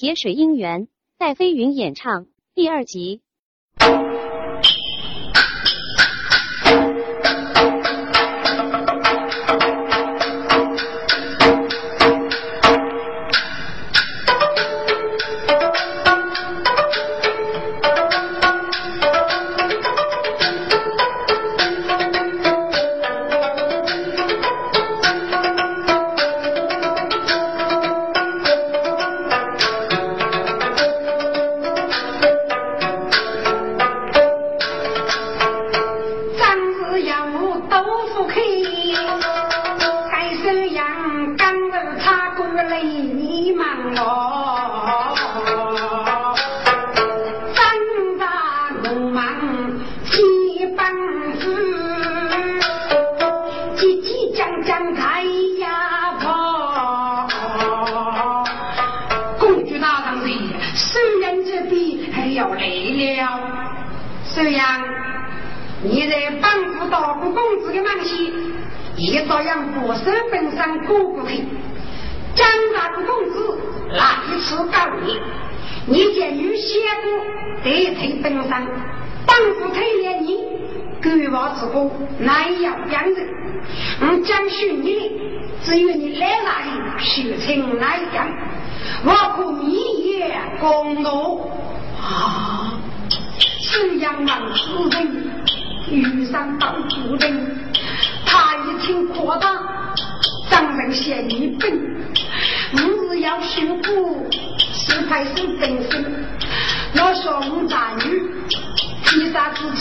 铁水姻缘》，戴飞云演唱，第二集。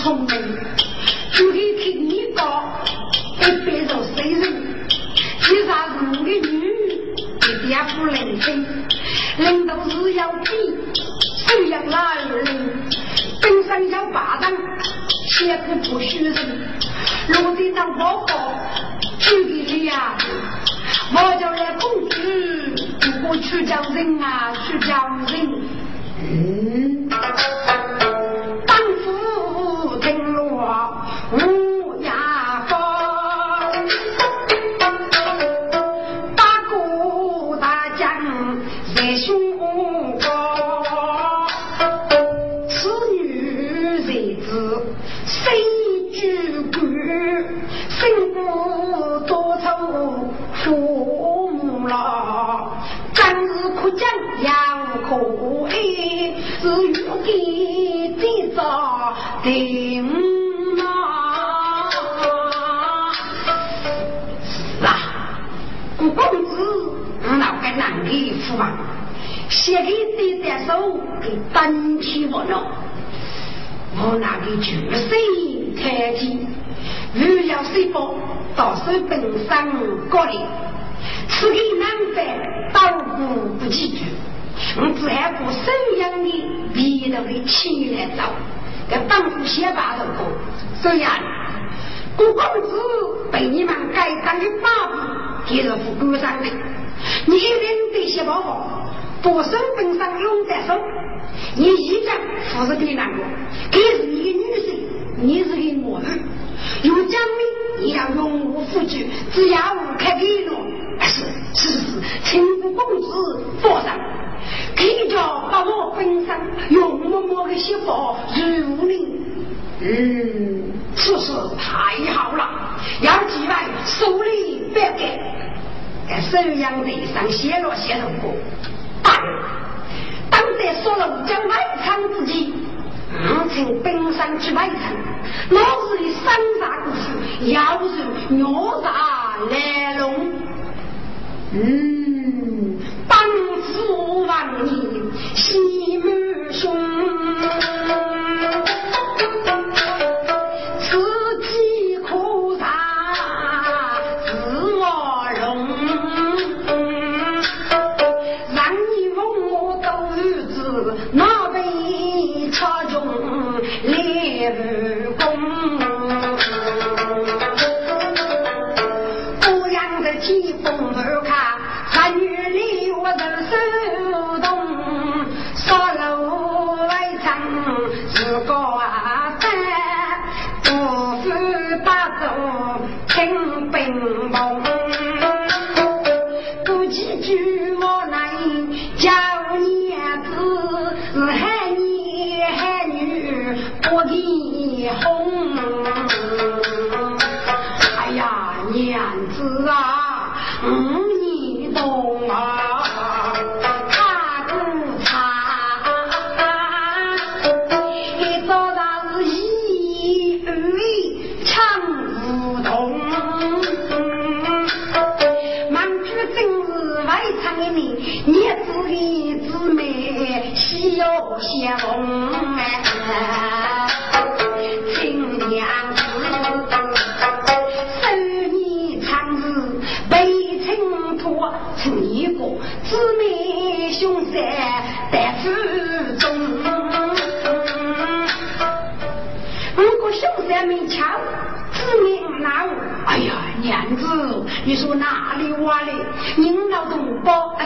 聪明，就得听你的，一边做谁人？你啥子我的女，一点不认真，人都是要比，谁要哪一人？本身要霸道，且不不许人。落地当婆婆，娶给你呀，我叫来公主，如果去叫人啊，去叫人。嗯。身体无脑，我那个就是开启，如要谁报，到时本山过来，此个难办，到斧不计举，我只还顾沈阳的皮头的气来走，给本府先把头过，孙杨。顾公子被你们改章的法布，也是副官上的。你一定得写报告，不生本上用在手。你依然不是给那个？给你个女生你是个魔女有奖励你要永无复举只要我开给你是是是是情不公子报上。给你把我分上用我们的个媳妇如你。嗯此事太好了。要几位，手里不要给。在沈阳的上写了写了不大人得说了将外城之际，俺从冰山去外城，老是的山杀故事，要是牛杀来龙。嗯，当初万你西满胸。你子的姊妹，喜有相逢！亲娘子，十你长日背青土，亲一个姊妹兄三在腹中。如果兄三没巧，姊妹难。哎呀，娘子，你说那？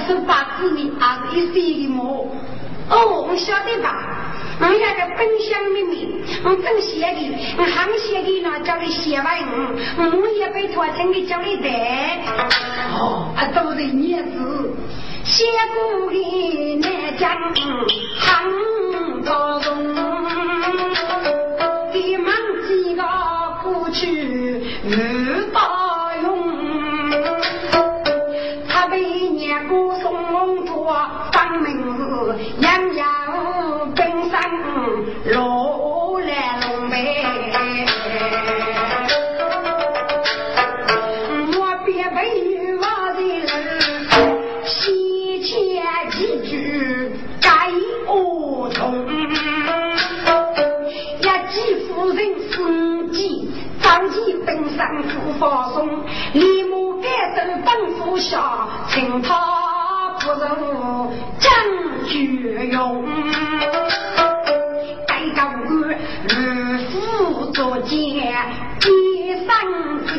是八字的还是一岁的么？哦，我晓得吧？我那个本乡妹妹，我正写的，我行写的呢，叫你写完，我也被托成的叫你带。哦，啊，都是孽子，写过的那江杭高中，送托当门子，洋洋本山落来龙背。我别被女娃的人西前几句该恶通，一记夫人司机早已登上不放松，立马改走本府下，请他不如将军用。该高官如虎作剑，一生子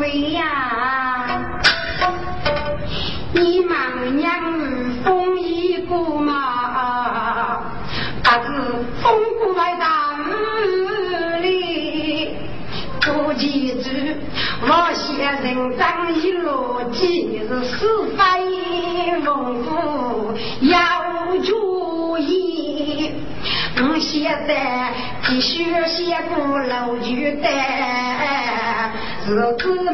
臭味呀，你忙娘儿风衣过嘛，可是风过来大雨里，多记住，我写人长一逻辑是是非丰富要注意。我现在继续写过老句的，是姊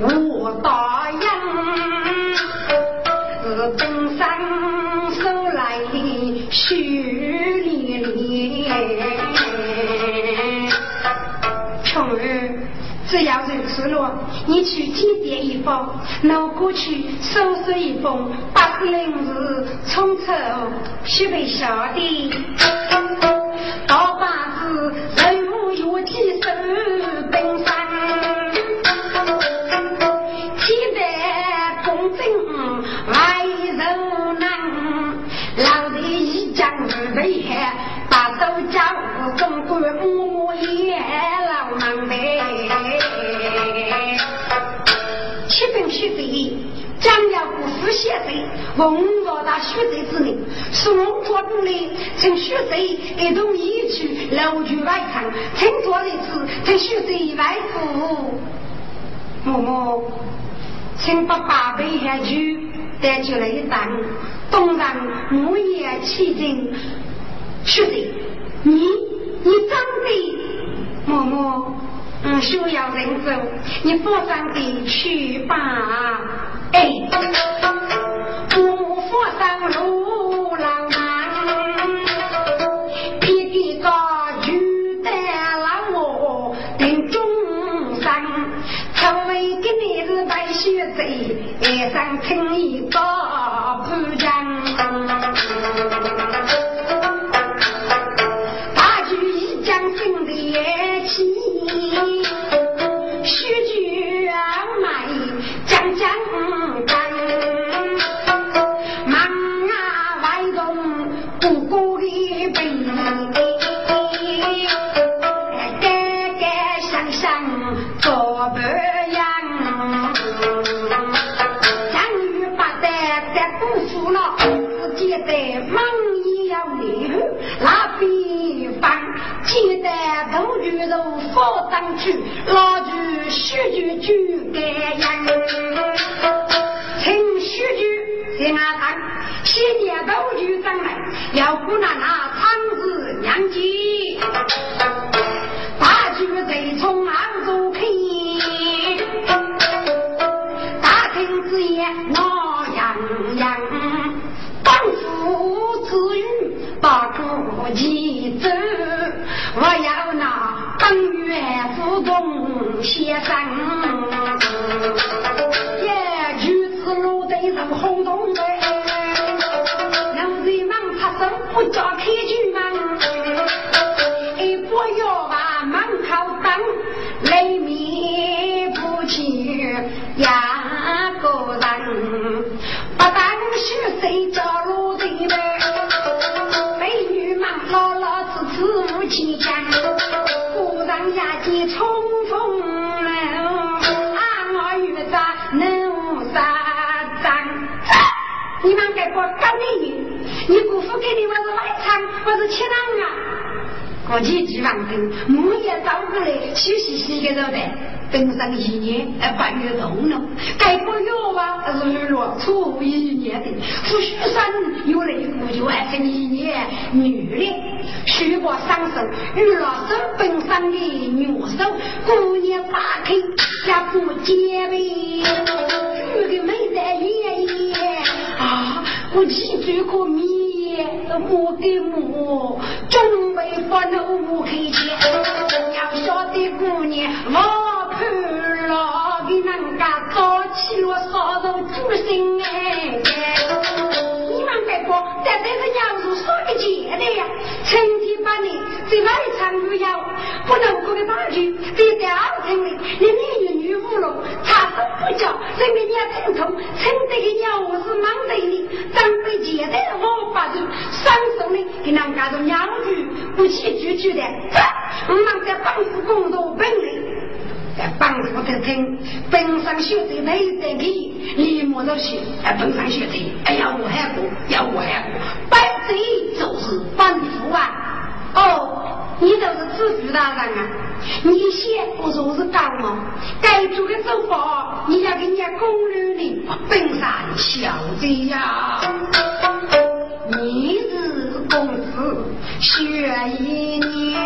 我答应。是东山收来的雪连连，琼儿，只要如此了，你去借点一包，我过去收拾一封，把这令日冲出西北下的。在，文化大学者之名，宋国公呢，从学者一同一去楼去外场，听说的是从学者外府。嬷嬷，请把八杯下酒带进来一档，东让木叶起劲。学者，你你长得，嬷嬷，嗯，需要人走，你不长得去吧？哎。脸上青一个不讲，大举一将心里气，上去，老举须举举盖样，请须举在那上，新年都举上来，要姑奶奶先生，也举此路对人轰动的，能人忙插手不叫你们给我干美女，你姑父给你我是外场，我是亲郎啊。过去几万根，木叶找过来，休息洗个肉的。等上一年，哎，半月冬了。该过月啊，日落初一年的。富须山有雷鼓，就爱生一年女的。虚过三手，遇了手本上的女手，姑娘打开家不结呗。女的没在眼眼啊，我几句可米，莫给莫，准备把老母开钱。要晓得姑娘我怕。老给人家早起了烧肉煮心哎，你们别过，在这个娘子说个节的呀，成天把你在外场旅游，不能过个大局，在在二层里，你女女五龙，他都不叫，人民也听从，趁这个娘子忙得你，长辈接待我把住，上手的给人家做娘子，不起句句的，我们在办事工作本领。帮助的听，本上学的没得给，你莫着去。哎，本上学的，哎呀，我还过，要我还过，本身就是反腐啊！哦，你都是知府大人啊？你先不说我是干嘛？该做的做法，你要给人家公认的，本上晓得呀。你是公子，学一年。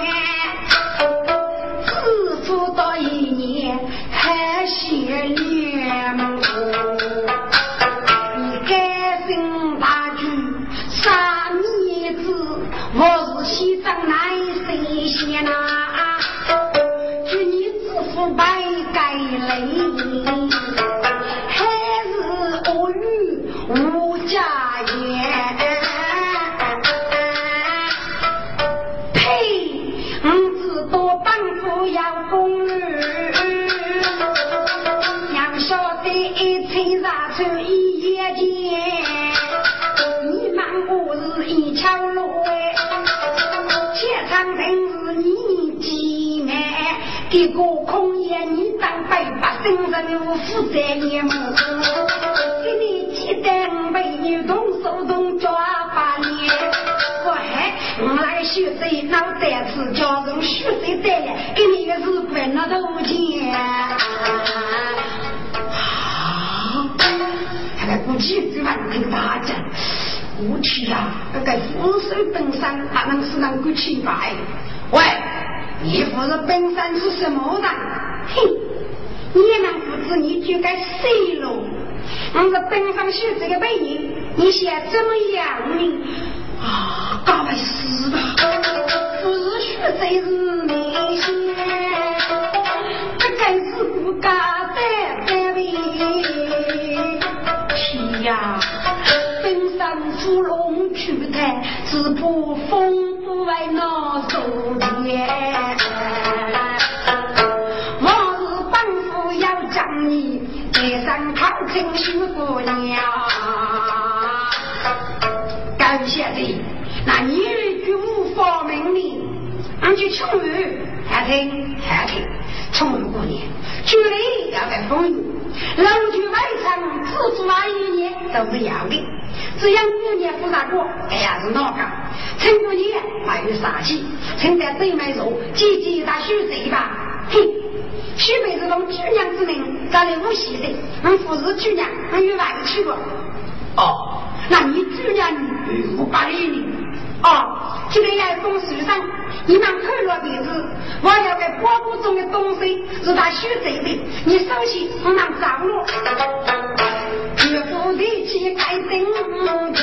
到一年还写联盟，你该是眼西藏乃神仙呐啊祝你致富拜盖雷还是我与吴家怡给你记得美女动手动脚把脸，喂，我来学谁脑袋子叫人学谁带来，给你个是分了头钱。估计这万跟大将，我去呀！那个俯首登山，还能是能够去拜？喂，你不是本山是什么人？哼，你们子你就该死了！我是本山学这个美女，你想怎么样呢？啊，搞来死吧！自学这是内心，这更是不敢的？单位。呀，登山扶龙去台，只怕风不为那手电。你带上考成许姑娘。感谢的，那你军无法命令，俺去求雨，还听还听，穷姑娘，绝对要在风雨。楼居外场，自住那一年都是要的。只要过年不咋过，哎呀是哪个？陈姑娘没有杀气，趁在对面说，姐姐他许谁吧？嘿，许辈子用姑娘之名，找来无锡的，我不是姑娘，我有外去过。哦，那你姑娘我不理你。哦，今天来封书上，你们看了鼻子，我要给包裹中的东西是他许谁的？你首先我们找了，岳父的气该登去，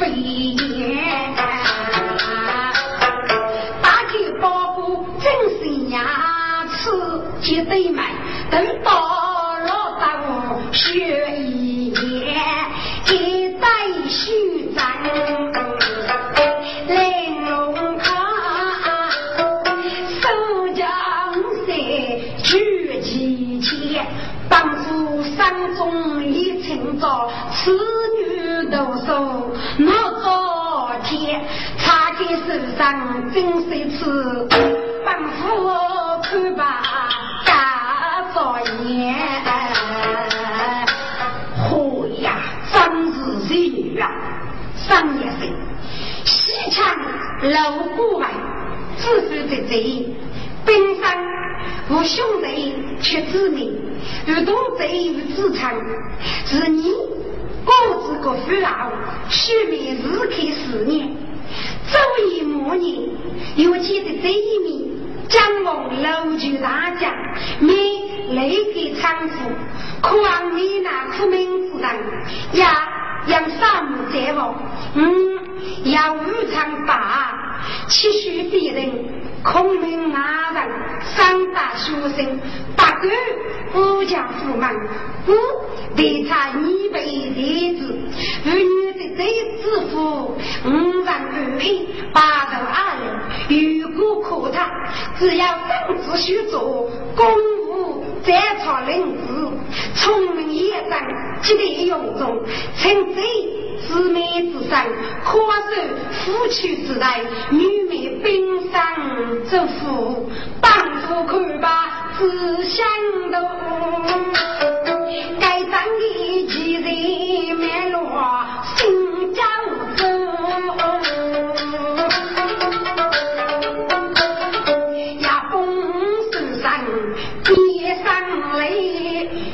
飞燕，打开包谷真是牙齿结对满，都到了到学都说我昨天插在手上真是次，帮夫看吧大作业。嚯呀，真是才女啊！三年生，西墙楼过外，自负在这，本山无兄弟却知名，如同贼与自强，是你。各自各父老，续命日开四年，周一末年，又记得这一面，将蒙楼主大将，命雷给仓库，可望你那苦命之人，呀，要扫墓在望，嗯，要无常把，期许别人。孔明拿人，三大学生，八个武将驸马，五得差一辈弟子，儿女的这子夫，五人二位，八头二人，如果可他，只要政治许做，公务在朝领子，聪明也长，积德勇忠，趁这。姊妹之上，可受夫妻之代；女妹冰上之福，帮夫看吧，只想到该长的几人面落心焦灼，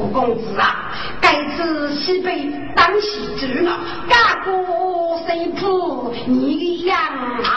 吴公子啊，该次西北当西主，干过谁不你的样貌？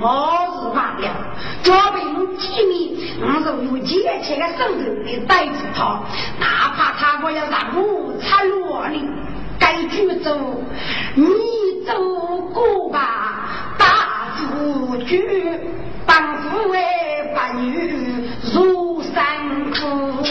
我是忘了准备用机密我是用借钱的手头来带着他哪怕他我要让我插落你该去走。你走过吧大夫君帮途为伴女如山坡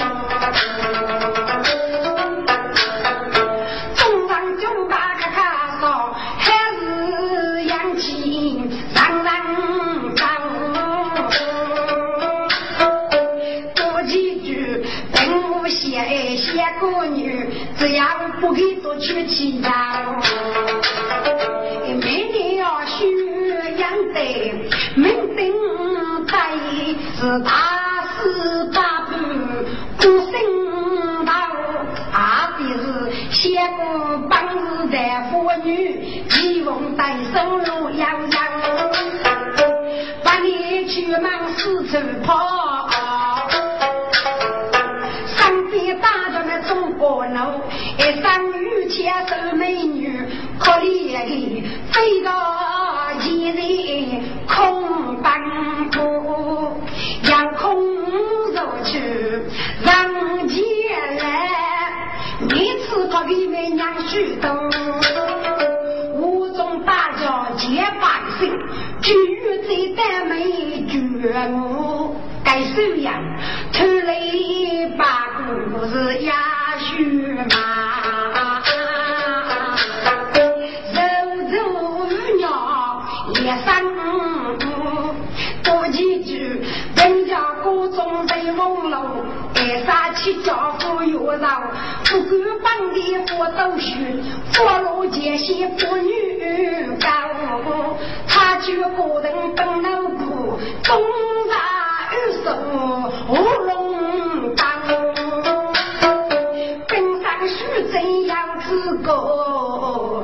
都是做路艰辛妇女高，她就个人跟那股终日送乌龙岗，跟上徐真养子哥。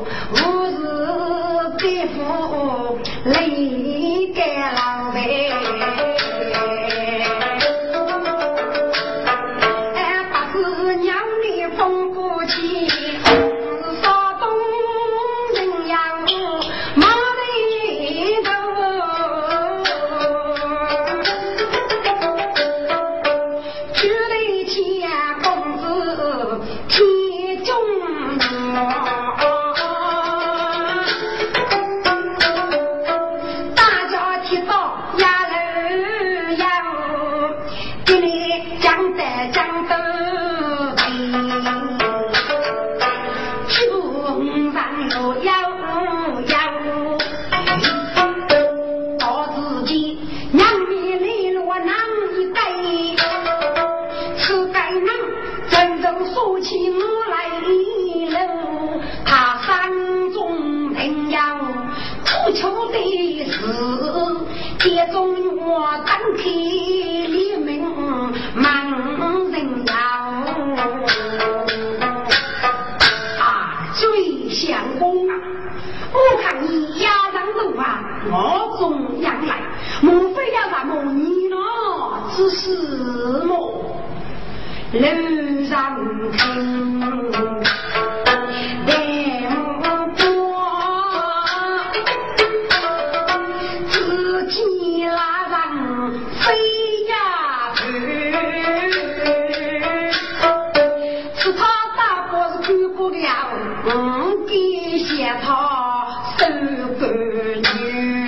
地写他三个女，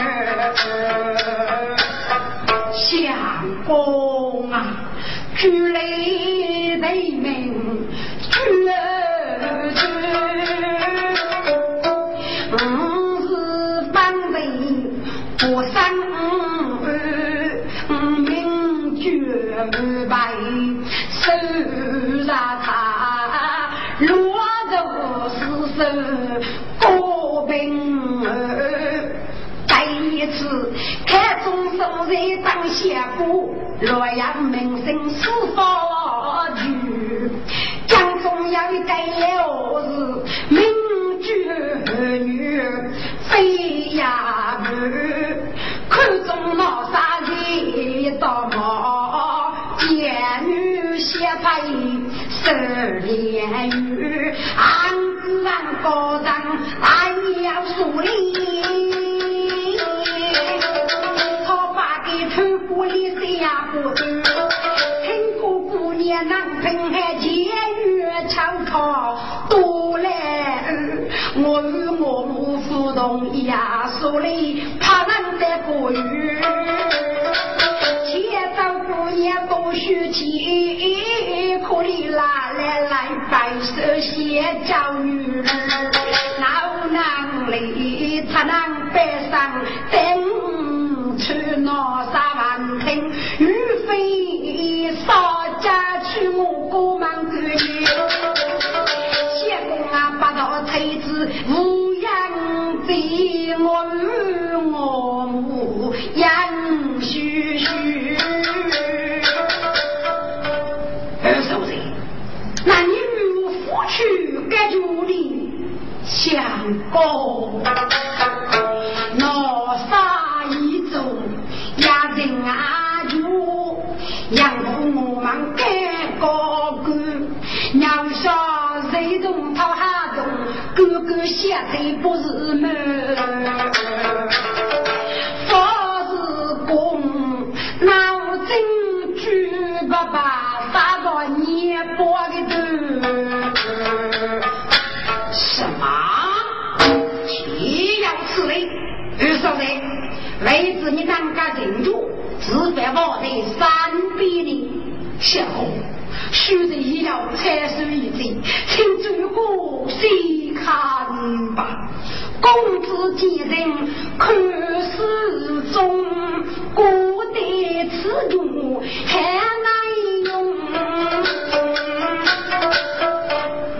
相公。洛阳名胜。走嘞 이얼 开岁一，请主顾细看吧。公子几人看始中，孤单此中还难用。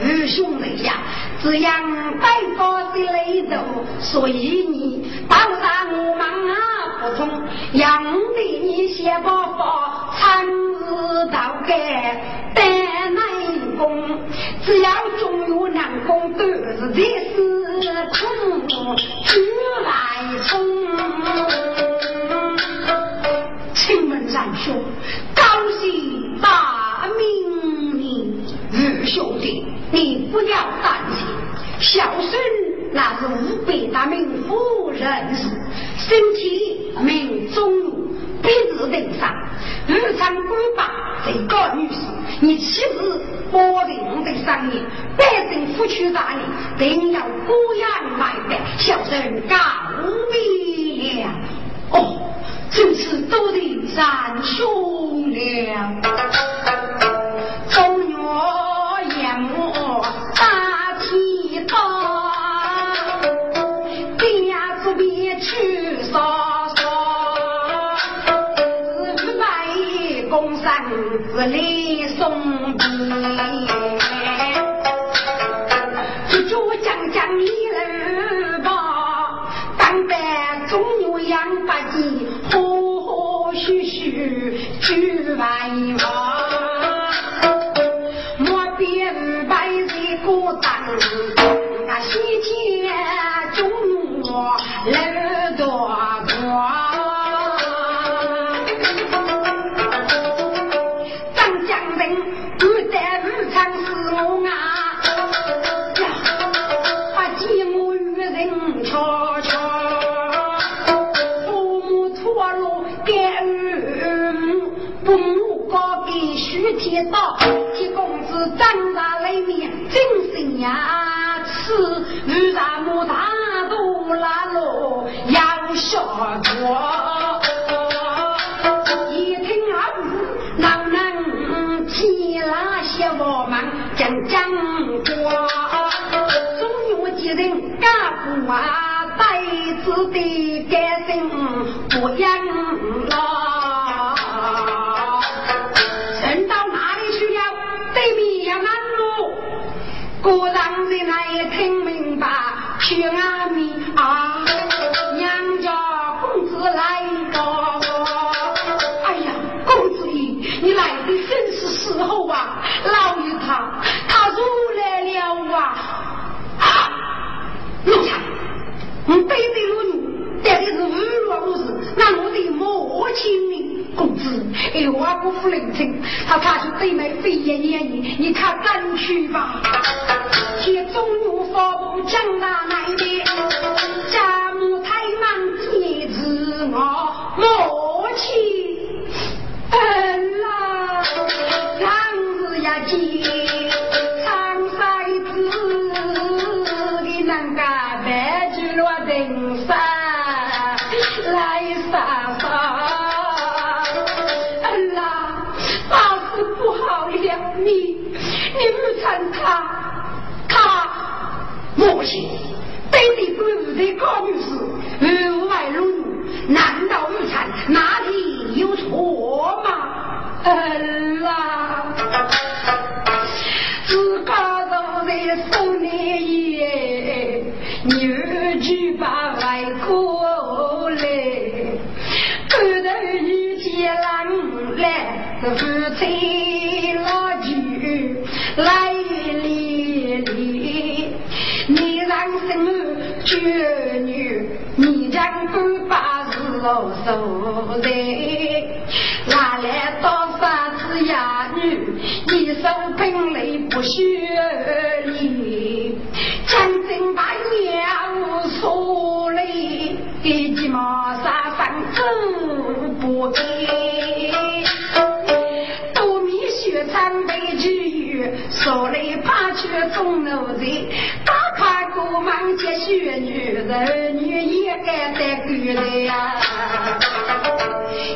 二兄妹呀，只因拜佛的累头，所以你当上我们啊不通，养你你先把把参事道给。都是在是苦苦来冲请问长兄高姓大名的二兄弟你不要担心小孙那是湖北大名夫人士身体命中午鼻子顶上。日常规范最高女士你岂是包定的生意，百姓付出大人定要孤烟买卖，小人告别了。哦，就是都得咱兄了。中药研磨大剃刀，爹子边去烧烧，只买公山子里送。把你忘讲讲过？中原的人干不啊，带子的干生不养子，哎，我不服人情，他他是对面飞檐眼影，你看赶去吧。铁中路发布江南那边，他，他莫行，对你不是的高女士，无外入入，难道无产哪里有错吗？嗯啦，自家都在手里耶，女婿把外过来，看到女婿郎来，儿女，你让官把事哦受在，哪来多少次哑女？你手本来不学理，将军大娘无所谓，一骑马杀上走不给。雪山北之雨，手里爬去中路子，大看过忙接雪女，儿女也该得归来呀。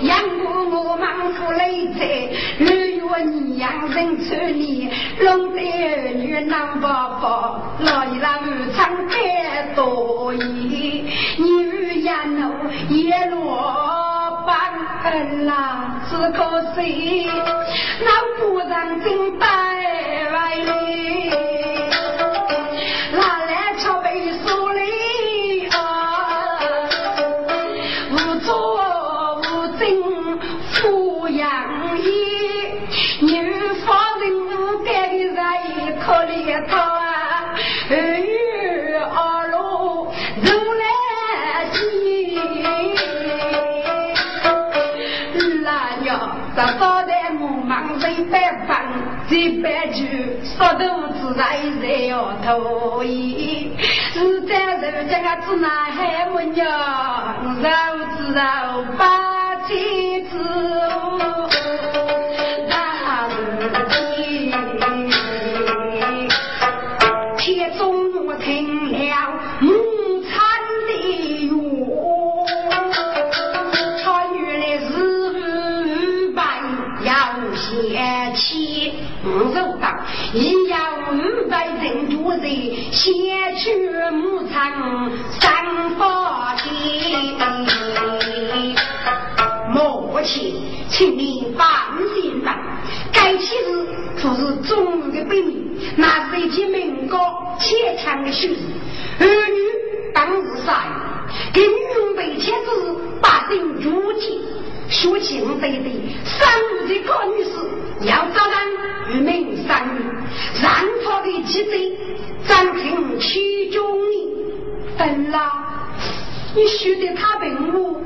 养过我忙夫累在，日月你养人穿你，弄得儿女难宝宝，老一拉无常太多疑，你也奴也落班恩啦，只可惜那不让真带要咱早在我忙在百方，这百句说都自在在要脱衣，是在人家个子那还没娘，肉知道把妻子先起，我走到一要五百人多人，先去牧场三八天。母亲，请你放心吧，该起日可是中的本，那是一件民高牵强的事。儿女当日杀人，给女人为妻子把定如今，说情对对三日的高女士，要找人与民三女，让他的记者暂停其中呢。嗯啦，你学得他问我。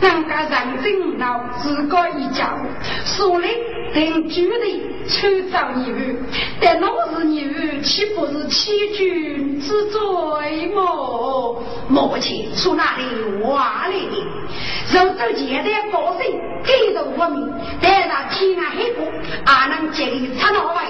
人家认真闹，自个一家，所以定居的去找你儿，但我是你儿，岂不是欺君之罪么？母亲从哪里挖来的？若这简单高兴，给着我们，带上天涯海角，还能接力插到外。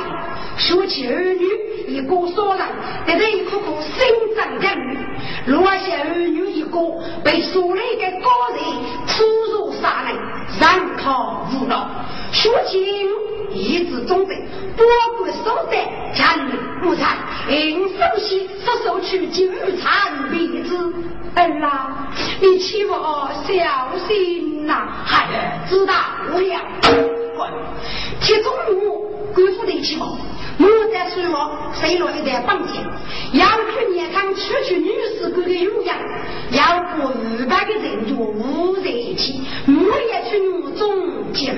说起儿女，一个所人，得这一颗颗心脏养育，落下儿女一个被所来的高人出入杀人，让他无脑，说情一直忠贞，不管手段，强力无才，应首先失手去救残弟子。儿啊，你欺负我小心呐！孩儿知道了。滚！铁中路官府的起毛，我在水落，水落一段房间。要去年看出去女士哥的优雅，要过五百个人多五在一起，我也去怒中结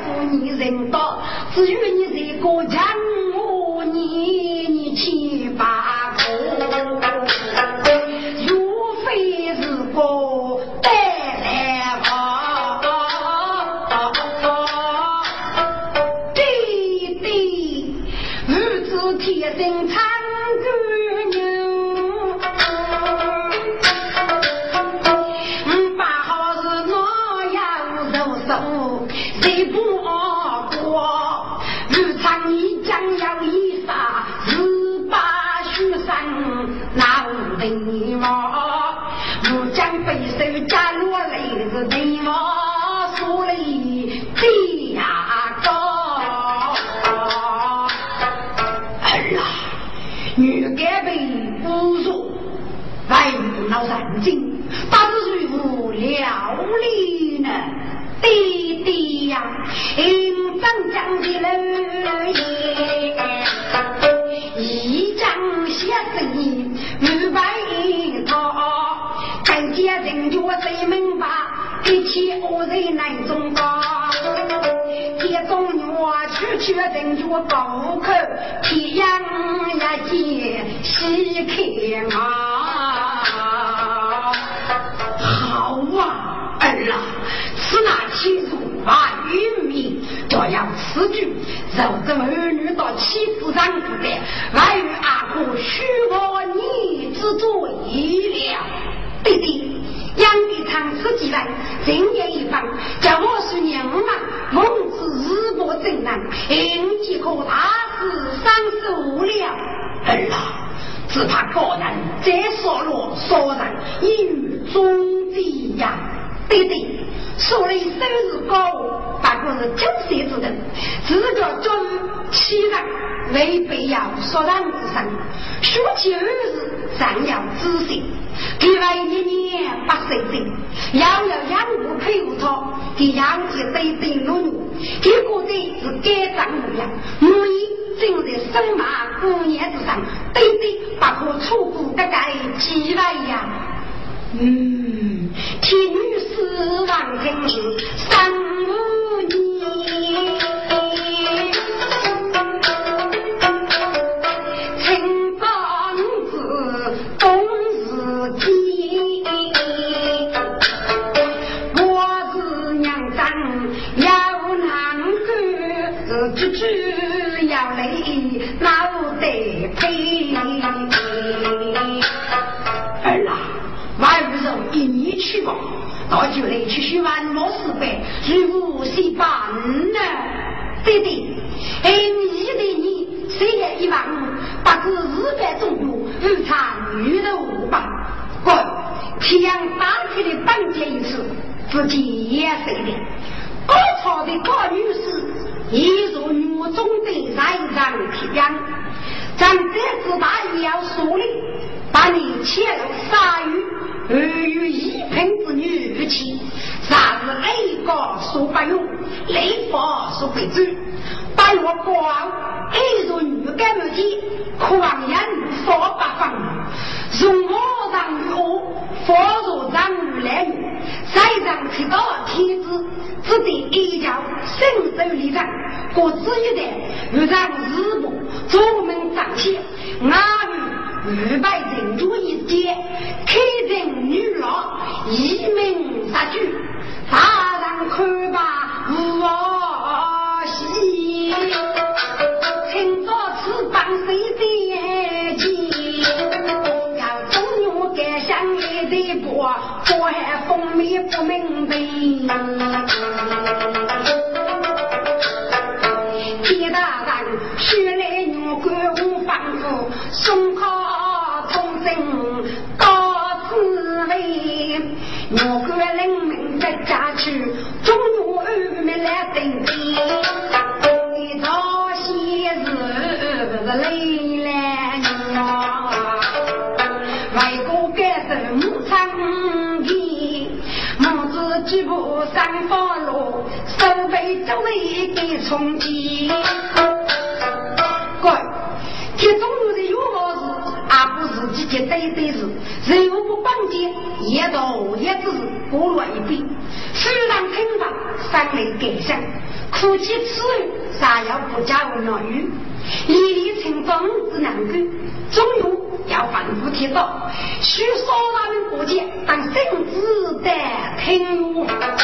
至欺辱万余民，这样此举，肉着儿女到欺负上不得，外与阿哥许我你之罪了，弟弟。杨帝长此既来，正言一方，叫我是娘嘛，孟子日薄正难，应即可大事上受了。儿啊，只怕个人再说落说人，一语中的呀。对对，所谓收入高，不过是九岁之人，自个做欺人，未必要说人之身，说起儿子，尚要仔细。另外一年八岁整，要要养护陪护他，给养起对对落落，结果对是该长模样，母仪正在生马过年之上，对对把可出谷的该几万呀？嗯，一女士王听是三五年。到酒里去学完莫四百，如无谁办呢？对对，哎，你的你，谁也一万五，不知日百中国，日常女的五百。滚！天阳打开的当街一次，自己也睡的。高潮的高女士，一如女中的人人天阳，咱这次大也要说的，把你切入杀鱼。儿与一品之女妻，啥子雷高说不用，雷法说不准。八月光，一如女干母亲，狂言说八方。容我让与我，佛如让与来女，再让提到天子，只得一脚伸手立掌，各自一代，又让日暮出门张起，阿女五百人主一见，开人女郎，一门杀举，大人看吧，我喜，趁早翅膀飞得急，要中原盖上一对波，我还风靡不明白。铁大人，学来女官无帮助，松开。终于二妹来登基，一朝喜事累来啊！外公改成母长皮，母子几步三方路，手背周围给冲击。乖，这中路的有好事，阿不是自己对对事，任务不绑结，也到也只是过了一笔。虽然听法三类改善，苦其此语，啥要不加无鸟语，一力成风之难够，终有要反复提到，需少他们过节当圣旨的听。那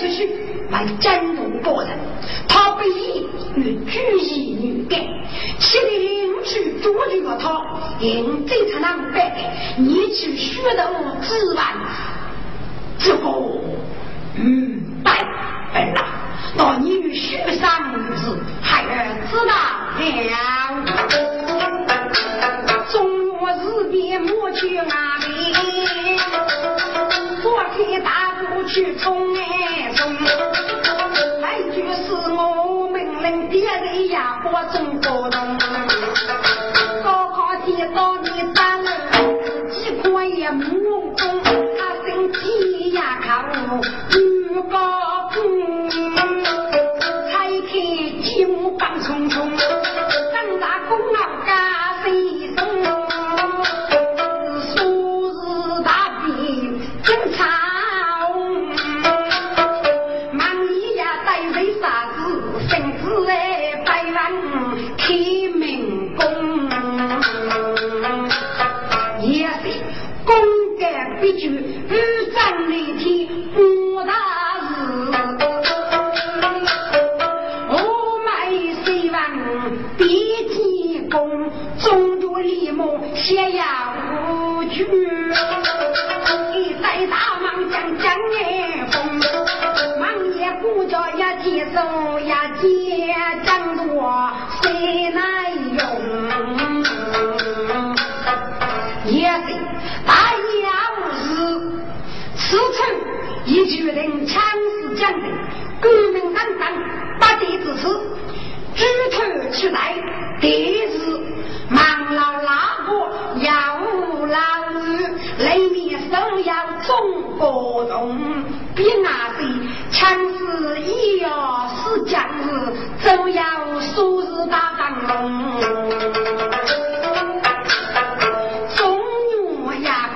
出去来争夺个人，他不义与举义女干，岂得领取捉住了他，因这才能白，你去学的自完，这个嗯，对，儿啦，到你与学生子孩儿知道了。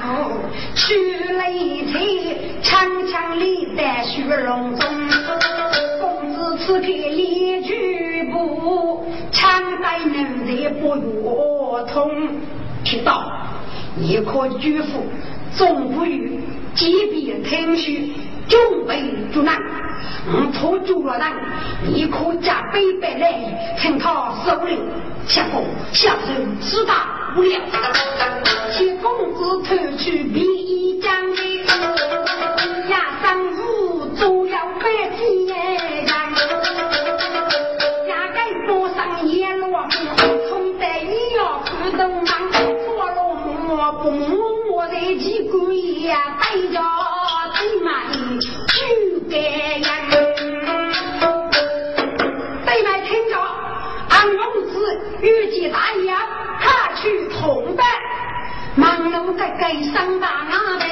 原呀，去雷霆，长枪里带血龙中。公子此刻列举步，常在能在不越通。听到，你可举斧，总不与即便听虚，准备阻难。我拖住了人，你可加北北来，趁他手里，相公下手自大不了，七公子偷去比衣将的，压上五总要百几人。压盖多上一落木，从得一要不动忙，做了木不木我的几鬼呀，忙碌个给上大牙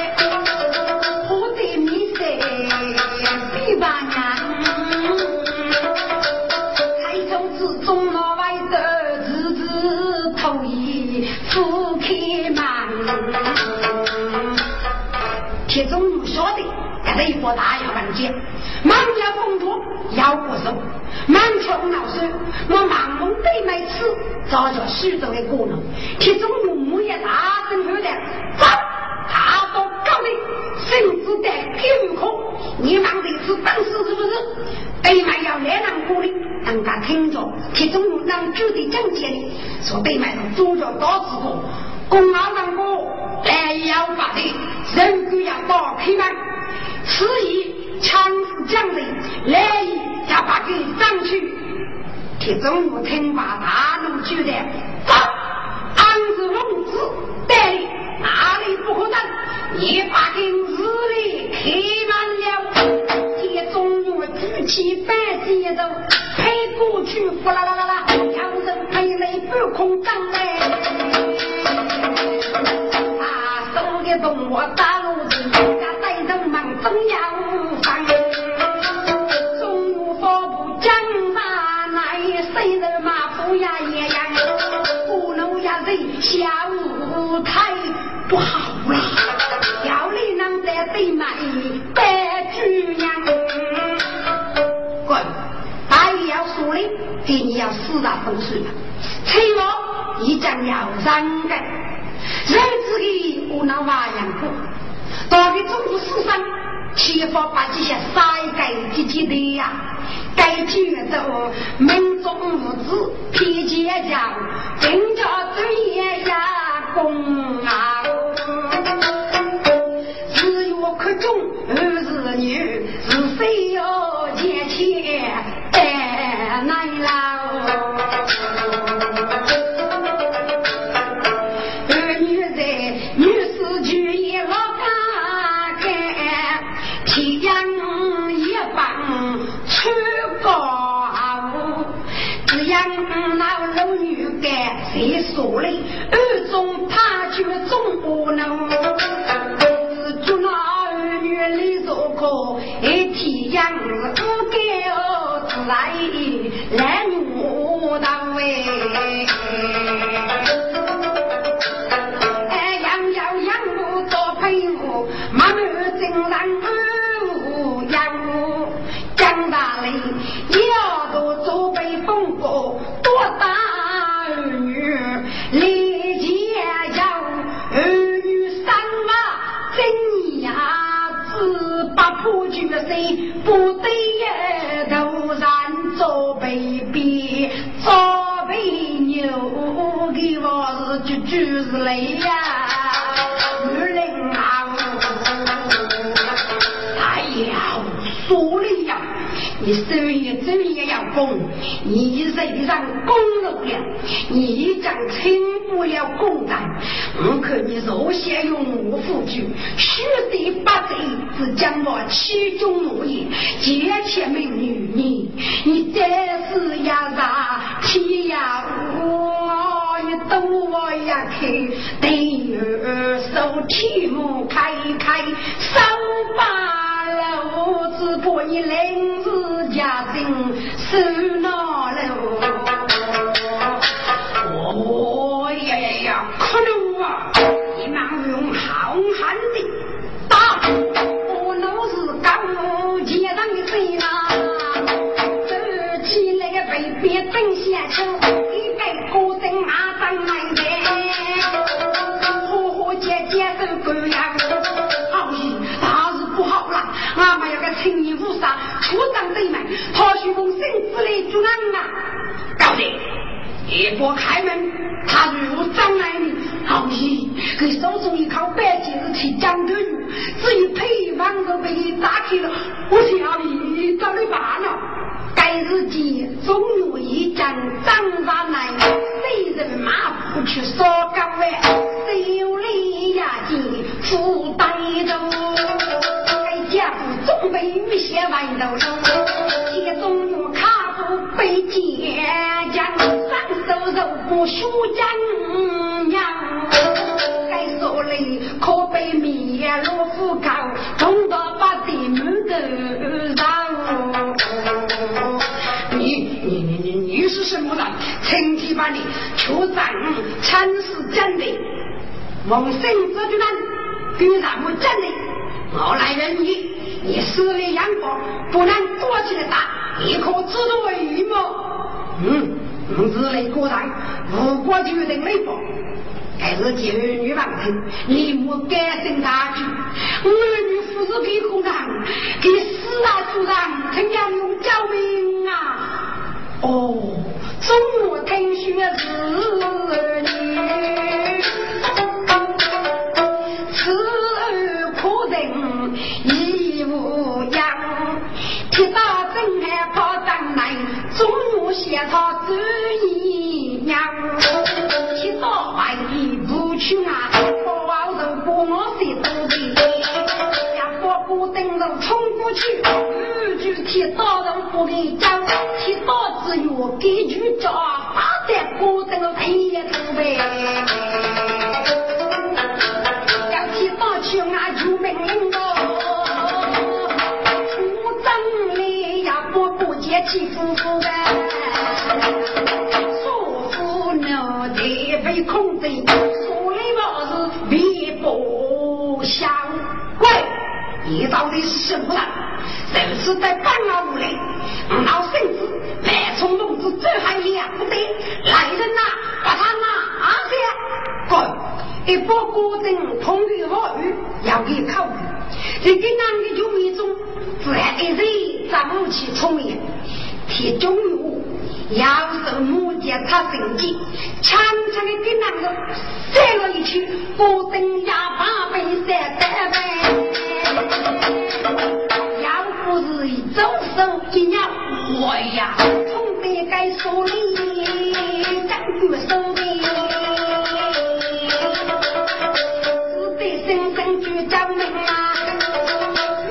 满城老师，我盲目对没吃，早就许多的果农，铁中午母也大声说的，走，大到高的，甚至带皮壳，你忙这次当时是不是？对面要来人鼓励，人家听着，铁中午让举的正钱的，说对面是主角大之后。公安让我来要法的，人就要打开门。此役强势将领，来意要把给上去。铁中午听罢大怒，觉得走，俺是龙子带领，哪里不可能？你把给日里开满了。铁中午举起白旗头，飞过去，呼啦啦啦啦，有人飞来半空涨来。啊，手的动我大路子，家带人忙中央下午台不好啦，要你能在对面白居娘。滚！大爷要说的，给你要四大风水了，吹我一将要三个。人之的无能瓦样过，到底中国史上七法八几些三改几几的呀？该觉得民众无子，偏见讲，人家对也呀公啊！日月可中儿子女，是非要借钱难了。一天阳不给儿来？你身上功禄了，你将清不了公债。我看你若先用我夫君，取得八贼，是将我欺中怒也，劫窃美女，你你这是呀啥？天呀，我你等我呀，开第二手题目开开，三八楼只怕你临出张对门，他去奉圣旨来阻拦呐！高人。一波开门，他如张来的，好戏，给手中一口白金子去讲头鱼，至于配方都被你打开了，我下面找你办了。该日间总有一将张大来，谁人马不去烧岗位，手里押金负带走，总被雨歇外头收，铁中卡布被奸将。手肉不输江娘，该说嘞可被灭罗浮高，冲到把地门头上。你你你你你是什么人？成天把你出战参事真的，王生这句人跟咱们真的，我来认你，你死里阳光，不能躲起来打，你可知道为么？嗯。我日来果然，无国决定雷暴，还是结女王臣，你莫改正大局。儿女父子给红上，给死啊主上，怎样用救命啊？哦，中我听学子女，此儿可等义无恙，铁打真还跑上来，中我写他。去啊！把瓦头把我塞肚里，要把锅灯笼冲过去，五句铁打人不给讲，铁打子药给句叫，把在锅灯笼抬一头呗。到底是什么人？这次在办案屋里，老孙子来从笼子，这还了不得！来人呐，把他拿下！滚！一把锅灯通于好雨，要给考虑。这个男的就没中，自然一人在武器聪明，铁中路要是目见他神迹，强强的给男的塞了一曲，锅灯哑巴被塞得呗。要不是一走手一鸟，我呀，从别该说你将军手里，只得声声去叫名啊，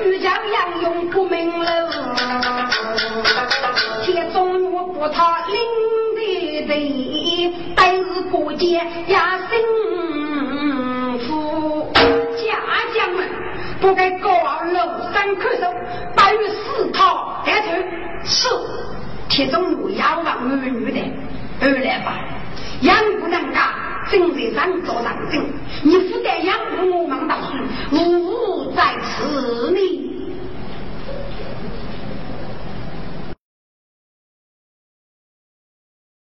欲将杨勇不明了，铁中我不他领的队，但是过节压幸福，家将们。不该高傲庐山可守，八月四套得头。是铁中路要望儿女的，二来吧，养姑娘家，正在上做上阵。你负担养护我们大事，无在此内。